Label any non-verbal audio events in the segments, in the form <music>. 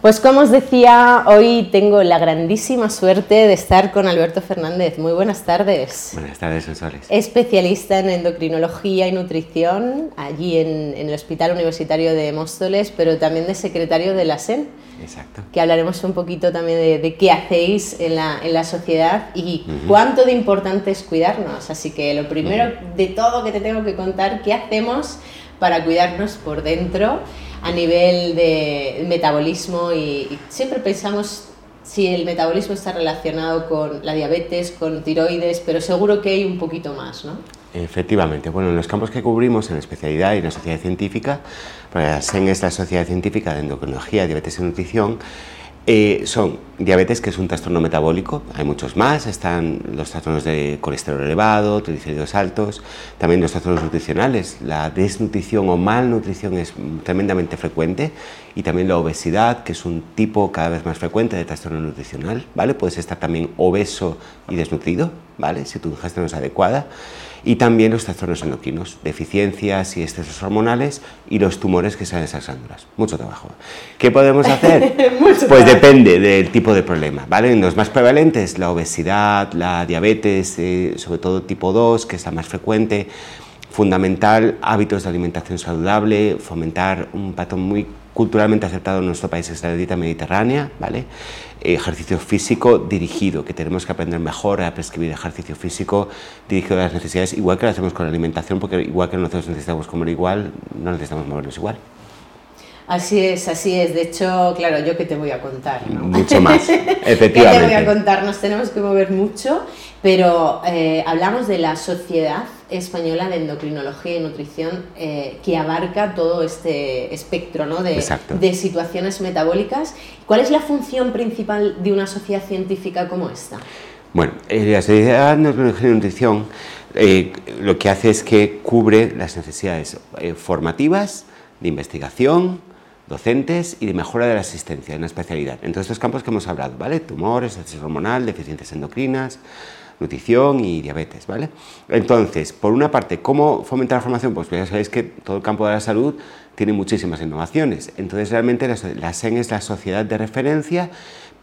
Pues como os decía, hoy tengo la grandísima suerte de estar con Alberto Fernández. Muy buenas tardes. Buenas tardes, Sonsoles. Especialista en endocrinología y nutrición allí en, el Hospital Universitario de Móstoles, pero también de secretario de la SEN. Exacto. Que hablaremos un poquito también de, qué hacéis en la, sociedad y cuánto de importante es cuidarnos. Así que lo primero de todo que te tengo que contar, ¿qué hacemos para cuidarnos por dentro? a nivel de metabolismo y, siempre pensamos si el metabolismo está relacionado con la diabetes, con tiroides, pero seguro que hay un poquito más, ¿no? Efectivamente. Bueno, en los campos que cubrimos en la especialidad y en la sociedad científica, la SEN es la Sociedad Científica de Endocrinología, Diabetes y Nutrición, eh, son diabetes, que es un trastorno metabólico, hay muchos más, están los trastornos de colesterol elevado, triglicéridos altos, también los trastornos nutricionales, la desnutrición o malnutrición es tremendamente frecuente. Y también la obesidad, que es un tipo cada vez más frecuente de trastorno nutricional, ¿vale? Puedes estar también obeso y desnutrido, ¿vale? Si tu ingesta no es adecuada y también los trastornos endocrinos, deficiencias y excesos hormonales y los tumores que salen de esas glándulas. Mucho trabajo. ¿Qué podemos <laughs> hacer? pues depende del tipo de problema, ¿vale? Los más prevalentes, la obesidad, la diabetes, eh, sobre todo tipo 2, que es la más frecuente, fundamental, hábitos de alimentación saludable, fomentar un patrón muy culturalmente aceptado en nuestro país es la dieta mediterránea, ¿vale? Ejercicio físico dirigido, que tenemos que aprender mejor a prescribir ejercicio físico dirigido a las necesidades, igual que lo hacemos con la alimentación, porque igual que nosotros necesitamos comer igual, no necesitamos movernos igual. Así es, así es. De hecho, claro, yo que te voy a contar, Mucho <laughs> más, efectivamente. ¿Qué te voy a contar? Nos tenemos que mover mucho, pero eh, hablamos de la Sociedad Española de Endocrinología y Nutrición eh, que abarca todo este espectro ¿no? de, de, situaciones metabólicas. ¿Cuál es la función principal de una sociedad científica como esta? Bueno, eh, la Sociedad de Endocrinología y Nutrición lo que hace es que cubre las necesidades formativas, de investigación, docentes y de mejora de la asistencia en la especialidad. En todos estos campos que hemos hablado, ¿vale? Tumores, exceso hormonal, deficiencias endocrinas, nutrición y diabetes, ¿vale? Entonces, por una parte, ¿cómo fomentar la formación? Pues ya sabéis que todo el campo de la salud tiene muchísimas innovaciones. Entonces, realmente la, SEN es la sociedad de referencia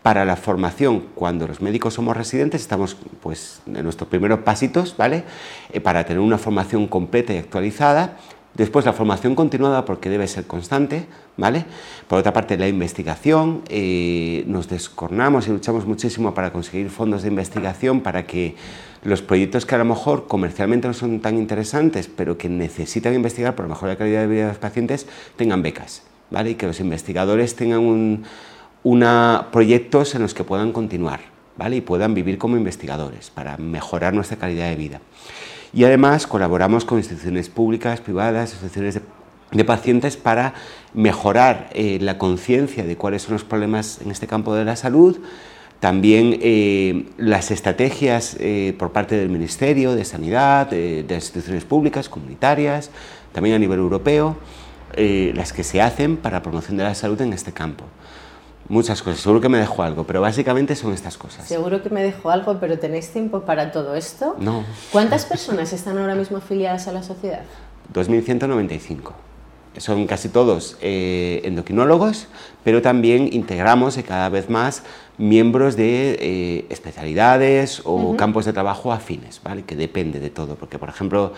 para la formación, cuando los médicos somos residentes, estamos pues, en nuestros primeros pasitos, ¿vale? Eh, para tener una formación completa y actualizada Después la formación continuada porque debe ser constante, ¿vale? Por otra parte la investigación, eh, nos descornamos y luchamos muchísimo para conseguir fondos de investigación para que los proyectos que a lo mejor comercialmente no son tan interesantes, pero que necesitan investigar por mejorar la calidad de vida de los pacientes, tengan becas, ¿vale? Y que los investigadores tengan una, proyectos en los que puedan continuar, ¿vale? Y puedan vivir como investigadores para mejorar nuestra calidad de vida. Y además colaboramos con instituciones públicas, privadas, asociaciones de, pacientes para mejorar eh, la conciencia de cuáles son los problemas en este campo de la salud, también eh, las estrategias eh, por parte del Ministerio de Sanidad, de, instituciones públicas, comunitarias, también a nivel europeo, las que se hacen para la promoción de la salud en este campo. Muchas cosas, seguro que me dejo algo, pero básicamente son estas cosas. Seguro que me dejo algo, pero ¿tenéis tiempo para todo esto? No. ¿Cuántas personas están ahora mismo afiliadas a la sociedad? 2.195. Son casi todos eh, endocrinólogos, pero también integramos cada vez más miembros de eh, especialidades o campos de trabajo afines, ¿vale? que depende de todo, porque por ejemplo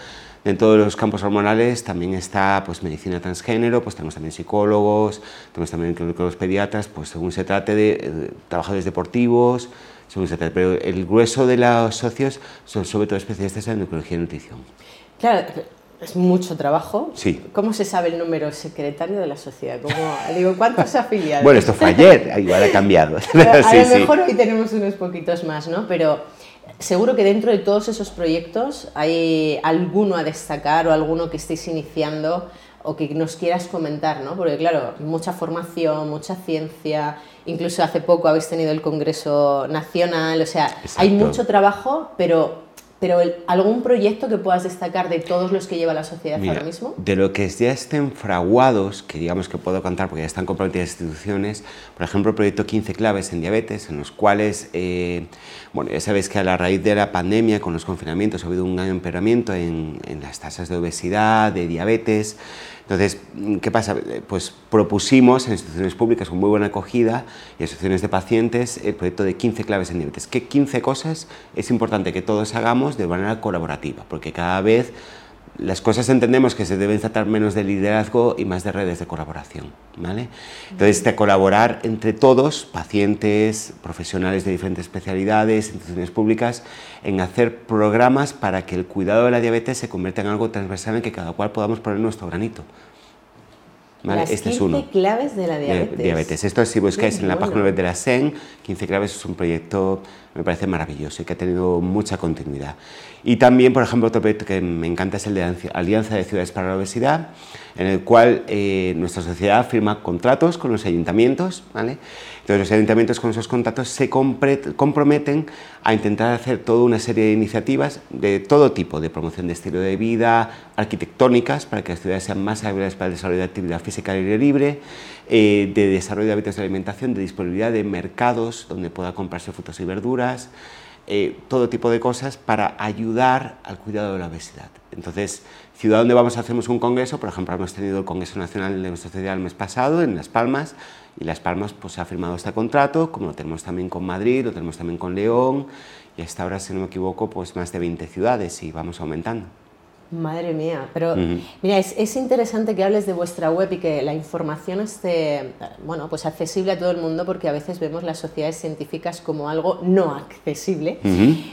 en todos los campos hormonales también está pues, medicina transgénero, pues tenemos también psicólogos, tenemos también los pediatras, pues según se trate de eh, trabajadores deportivos, según se trate, pero el grueso de los socios son sobre todo especialistas en endocrinología y nutrición. Claro, es mucho trabajo. Sí. ¿Cómo se sabe el número secretario de la sociedad? ¿Cómo, digo, ¿cuántos <laughs> afiliados? bueno, esto fue ayer, igual ha cambiado. <laughs> a <laughs> lo mejor hoy tenemos unos poquitos más, ¿no? Pero seguro que dentro de todos esos proyectos hay alguno a destacar o alguno que estéis iniciando o que nos quieras comentar, ¿no? Porque claro, mucha formación, mucha ciencia, incluso hace poco habéis tenido el Congreso Nacional, o sea, hay mucho trabajo, pero pero ¿algún proyecto que puedas destacar de todos los que lleva la sociedad ahora mismo? De lo que ya estén fraguados, que digamos que puedo contar porque ya están comprometidas instituciones, por ejemplo, el proyecto 15 claves en diabetes, en los cuales, eh, bueno, ya sabéis que a la raíz de la pandemia, con los confinamientos, ha habido un gran empeoramiento en, en las tasas de obesidad, de diabetes, entonces, ¿qué pasa? Pues propusimos en instituciones públicas con muy buena acogida y asociaciones de pacientes el proyecto de 15 claves en diabetes. ¿Qué 15 cosas es importante que todos hagamos de manera colaborativa? Porque cada vez las cosas entendemos que se deben tratar menos de liderazgo y más de redes de colaboración. ¿vale? Entonces, de colaborar entre todos, pacientes, profesionales de diferentes especialidades, instituciones públicas, en hacer programas para que el cuidado de la diabetes se convierta en algo transversal en que cada cual podamos poner nuestro granito. Las este 15 es uno. claves de la diabetes. diabetes. Esto si buscáis en la página web de la SEN, 15 claves es un proyecto, me parece maravilloso y que ha tenido mucha continuidad. Y también, por ejemplo, otro proyecto que me encanta es el de Alianza de Ciudades para la Obesidad, en el cual eh, nuestra sociedad firma contratos con los ayuntamientos, ¿vale? Entonces los ayuntamientos con esos contratos se comprometen a intentar hacer toda una serie de iniciativas de todo tipo, de promoción de estilo de vida, arquitectónicas, para que las ciudades sean más hábiles para el desarrollo de actividad física al aire libre, eh, de desarrollo de hábitos de alimentación, de disponibilidad de mercados donde pueda comprarse frutas y verduras, eh, todo tipo de cosas para ayudar al cuidado de la obesidad. Entonces, ciudad donde vamos hacer un congreso, por ejemplo, hemos tenido el Congreso Nacional de nuestra sociedad el mes pasado en Las Palmas, y Las Palmas pues, ha firmado este contrato, como lo tenemos también con Madrid, lo tenemos también con León, y hasta ahora, si no me equivoco, pues más de 20 ciudades y vamos aumentando. Madre mía, pero mira, es, es, interesante que hables de vuestra web y que la información esté, bueno, pues accesible a todo el mundo porque a veces vemos las sociedades científicas como algo no accesible,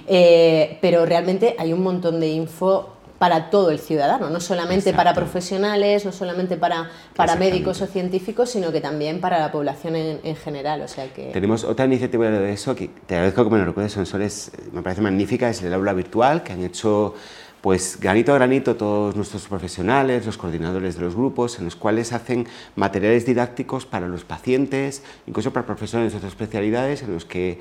eh, pero realmente hay un montón de info para todo el ciudadano, no solamente para profesionales, no solamente para, para médicos o científicos, sino que también para la población en, general. O sea que... Tenemos otra iniciativa de eso que te agradezco que me lo recuerdes, Sensores, me parece magnífica, es el aula virtual que han hecho pues granito a granito todos nuestros profesionales, los coordinadores de los grupos, en los cuales hacen materiales didácticos para los pacientes, incluso para profesionales de otras especialidades, en los que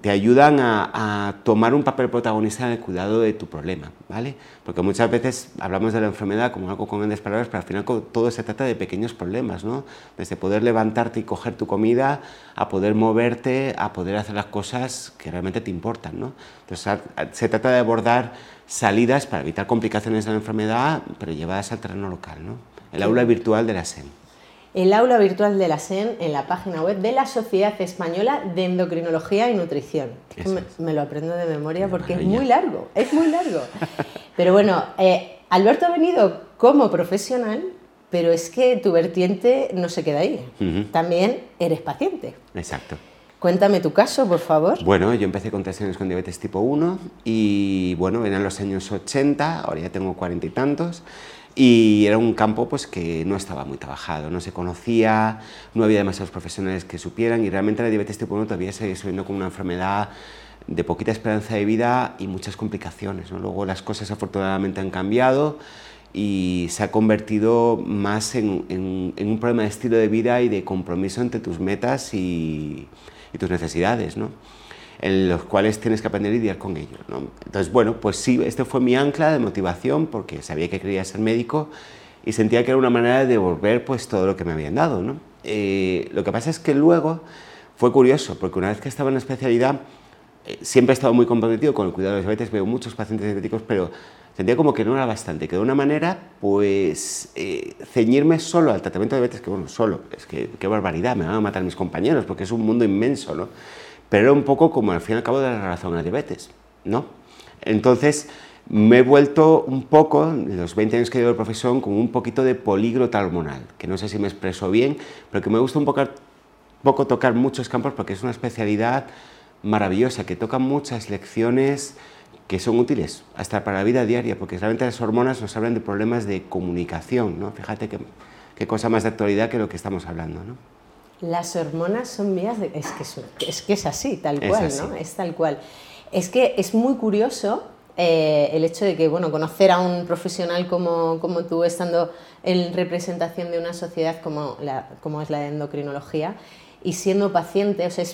te ayudan a, tomar un papel protagonista en el cuidado de tu problema, ¿vale? Porque muchas veces hablamos de la enfermedad como algo con grandes palabras, pero al final todo se trata de pequeños problemas, ¿no? Desde poder levantarte y coger tu comida, a poder moverte, a poder hacer las cosas que realmente te importan, ¿no? Entonces se trata de abordar salidas para evitar complicaciones de la enfermedad, pero llevadas al terreno local, ¿no? El aula virtual de la SEM el aula virtual de la SEN en la página web de la Sociedad Española de Endocrinología y Nutrición. Me, lo aprendo de memoria porque es muy largo, es muy largo. <laughs> Pero bueno, eh, Alberto ha venido como profesional, pero es que tu vertiente no se queda ahí. También eres paciente. Exacto. Cuéntame tu caso, por favor. Bueno, yo empecé con tres años con diabetes tipo 1 y bueno, eran los años 80, ahora ya tengo cuarenta y tantos. Y era un campo pues, que no estaba muy trabajado, no se conocía, no había demasiados profesionales que supieran y realmente la diabetes tipo 1 todavía sigue siendo como una enfermedad de poquita esperanza de vida y muchas complicaciones. Luego las cosas afortunadamente han cambiado y se ha convertido más en, un problema de estilo de vida y de compromiso entre tus metas y, y tus necesidades. ¿no? En los cuales tienes que aprender a lidiar con ellos. Entonces, bueno, pues sí, este fue mi ancla de motivación porque sabía que quería ser médico y sentía que era una manera de devolver pues, todo lo que me habían dado. ¿no? Eh, lo que pasa es que luego fue curioso, porque una vez que estaba en la especialidad, eh, siempre he estado muy comprometido con el cuidado de los diabetes, veo muchos pacientes diabéticos, pero sentía como que no era bastante, que de una manera, pues, eh, ceñirme solo al tratamiento de diabetes, que bueno, solo, es que qué barbaridad, me van a matar mis compañeros, porque es un mundo inmenso, ¿no? Pero era un poco como al fin y al cabo de la relación a diabetes, ¿no? Entonces me he vuelto un poco, en los 20 años que llevo de profesión, como un poquito de políglota hormonal, que no sé si me expreso bien, pero que me gusta un poco, poco tocar muchos campos porque es una especialidad maravillosa, que toca muchas lecciones que son útiles hasta para la vida diaria, porque realmente las hormonas nos hablan de problemas de comunicación, ¿no? Fíjate qué cosa más de actualidad que lo que estamos hablando, ¿no? Las hormonas son vías de... Es que es, que es así, tal cual, ¿no? Es tal cual. Es que es muy curioso eh, el hecho de que, bueno, conocer a un profesional como, como, tú, estando en representación de una sociedad como, la, como es la de endocrinología, y siendo paciente. O sea,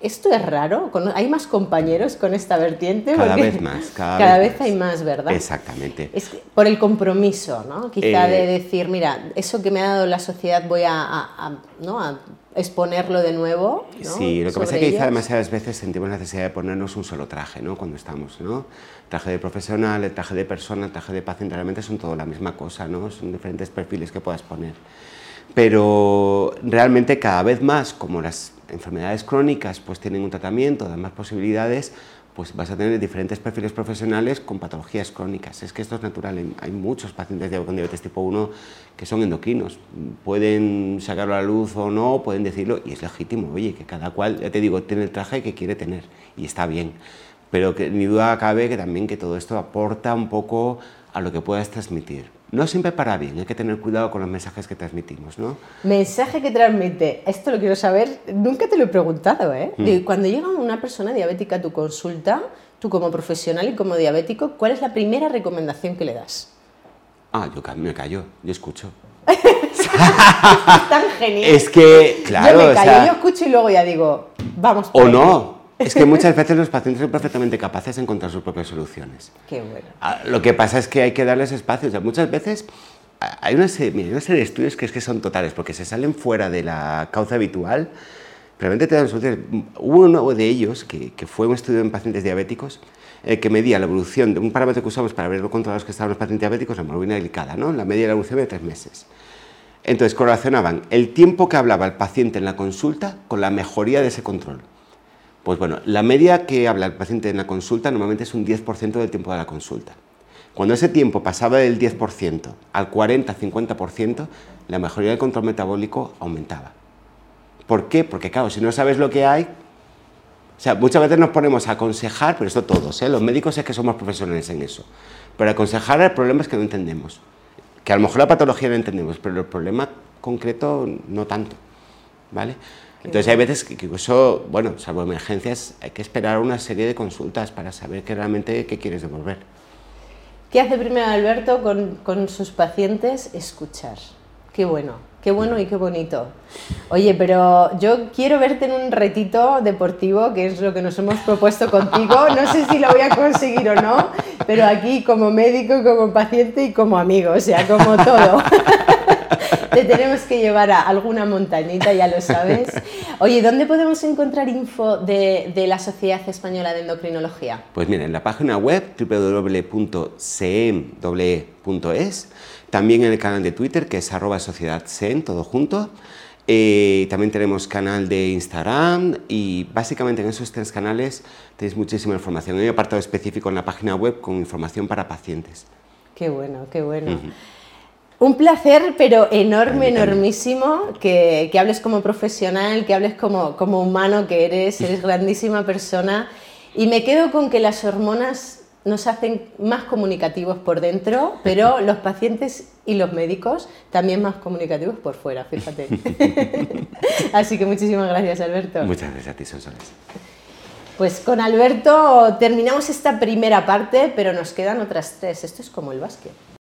¿esto es raro? ¿Hay más compañeros con esta vertiente? Cada vez más. Cada, <laughs> vez, hay más, ¿verdad? Exactamente. Es por el compromiso, ¿no? Quizá de eh, decir, mira, eso que me ha dado la sociedad voy a, ¿no? a exponerlo de nuevo. Sí, lo que pasa es que quizá demasiadas veces sentimos la necesidad de ponernos un solo traje, ¿no? Cuando estamos, ¿no? Traje de profesional, el traje de persona, el traje de paciente, realmente son todo la misma cosa, ¿no? Son diferentes perfiles que puedas poner. Pero realmente cada vez más, como las enfermedades crónicas pues tienen un tratamiento, dan más posibilidades, pues vas a tener diferentes perfiles profesionales con patologías crónicas. Es que esto es natural, hay muchos pacientes con diabetes tipo 1 que son endocrinos, pueden sacarlo a la luz o no, pueden decirlo y es legítimo, oye, que cada cual, ya te digo, tiene el traje que quiere tener y está bien, pero que ni duda cabe que también que todo esto aporta un poco a lo que puedas transmitir no siempre para bien, hay que tener cuidado con los mensajes que transmitimos, ¿no? Mensaje que transmite, esto lo quiero saber, nunca te lo he preguntado, ¿eh? Mm. Cuando llega una persona diabética a tu consulta, tú como profesional y como diabético, ¿cuál es la primera recomendación que le das? Ah, yo me callo, yo escucho. <laughs> es tan genial. Es que, claro, yo me callo, yo escucho y luego ya digo, vamos. o no, es que muchas veces los pacientes son perfectamente capaces de encontrar sus propias soluciones. Qué bueno. Ah, lo que pasa es que hay que darles espacio. O sea, muchas veces hay una, serie, una serie de estudios que es que son totales, porque se salen fuera de la causa habitual. Realmente te dan soluciones. Hubo uno de ellos, que, que fue un estudio en pacientes diabéticos, eh, que medía la evolución de un parámetro que usamos para ver los controlados que estaban los pacientes diabéticos, la hemoglobina glicada, ¿no? la media de la evolución de tres meses. Entonces correlacionaban el tiempo que hablaba el paciente en la consulta con la mejoría de ese control. Pues bueno, la media que habla el paciente en la consulta normalmente es un 10% del tiempo de la consulta. Cuando ese tiempo pasaba del 10% al 40-50%, la mejoría del control metabólico aumentaba. ¿Por qué? Porque claro, si no sabes lo que hay, o sea, muchas veces nos ponemos a aconsejar, pero esto todos, ¿eh? los médicos es que somos profesionales en eso, pero aconsejar el problema es que no entendemos, que a lo mejor la patología no entendemos, pero el problema concreto no tanto, ¿vale? Entonces hay veces que, eso, bueno, salvo emergencias, hay que esperar una serie de consultas para saber qué realmente qué quieres devolver. ¿Qué hace primero Alberto con, con sus pacientes? Escuchar. Qué bueno, qué bueno y qué bonito. Oye, pero yo quiero verte en un retito deportivo, que es lo que nos hemos propuesto contigo. No sé si lo voy a conseguir o no, pero aquí como médico, como paciente y como amigo, o sea, como todo. <laughs> Te tenemos que llevar a alguna montañita, ya lo sabes. Oye, ¿dónde podemos encontrar info de, de la Sociedad Española de Endocrinología? Pues mira, en la página web www.cem.es, también en el canal de Twitter que es arroba sociedad todo junto. Eh, también tenemos canal de Instagram y básicamente en esos tres canales tenéis muchísima información. Hay un apartado específico en la página web con información para pacientes. Qué bueno, qué bueno. Un placer, pero enorme, enormísimo, que, que, hables como profesional, que hables como, como humano que eres, eres grandísima persona. Y me quedo con que las hormonas nos hacen más comunicativos por dentro, pero <laughs> los pacientes y los médicos también más comunicativos por fuera, fíjate. <laughs> Así que muchísimas gracias, Alberto. Muchas gracias a ti, Sonsoles. Pues con Alberto terminamos esta primera parte, pero nos quedan otras tres. Esto es como el básquet.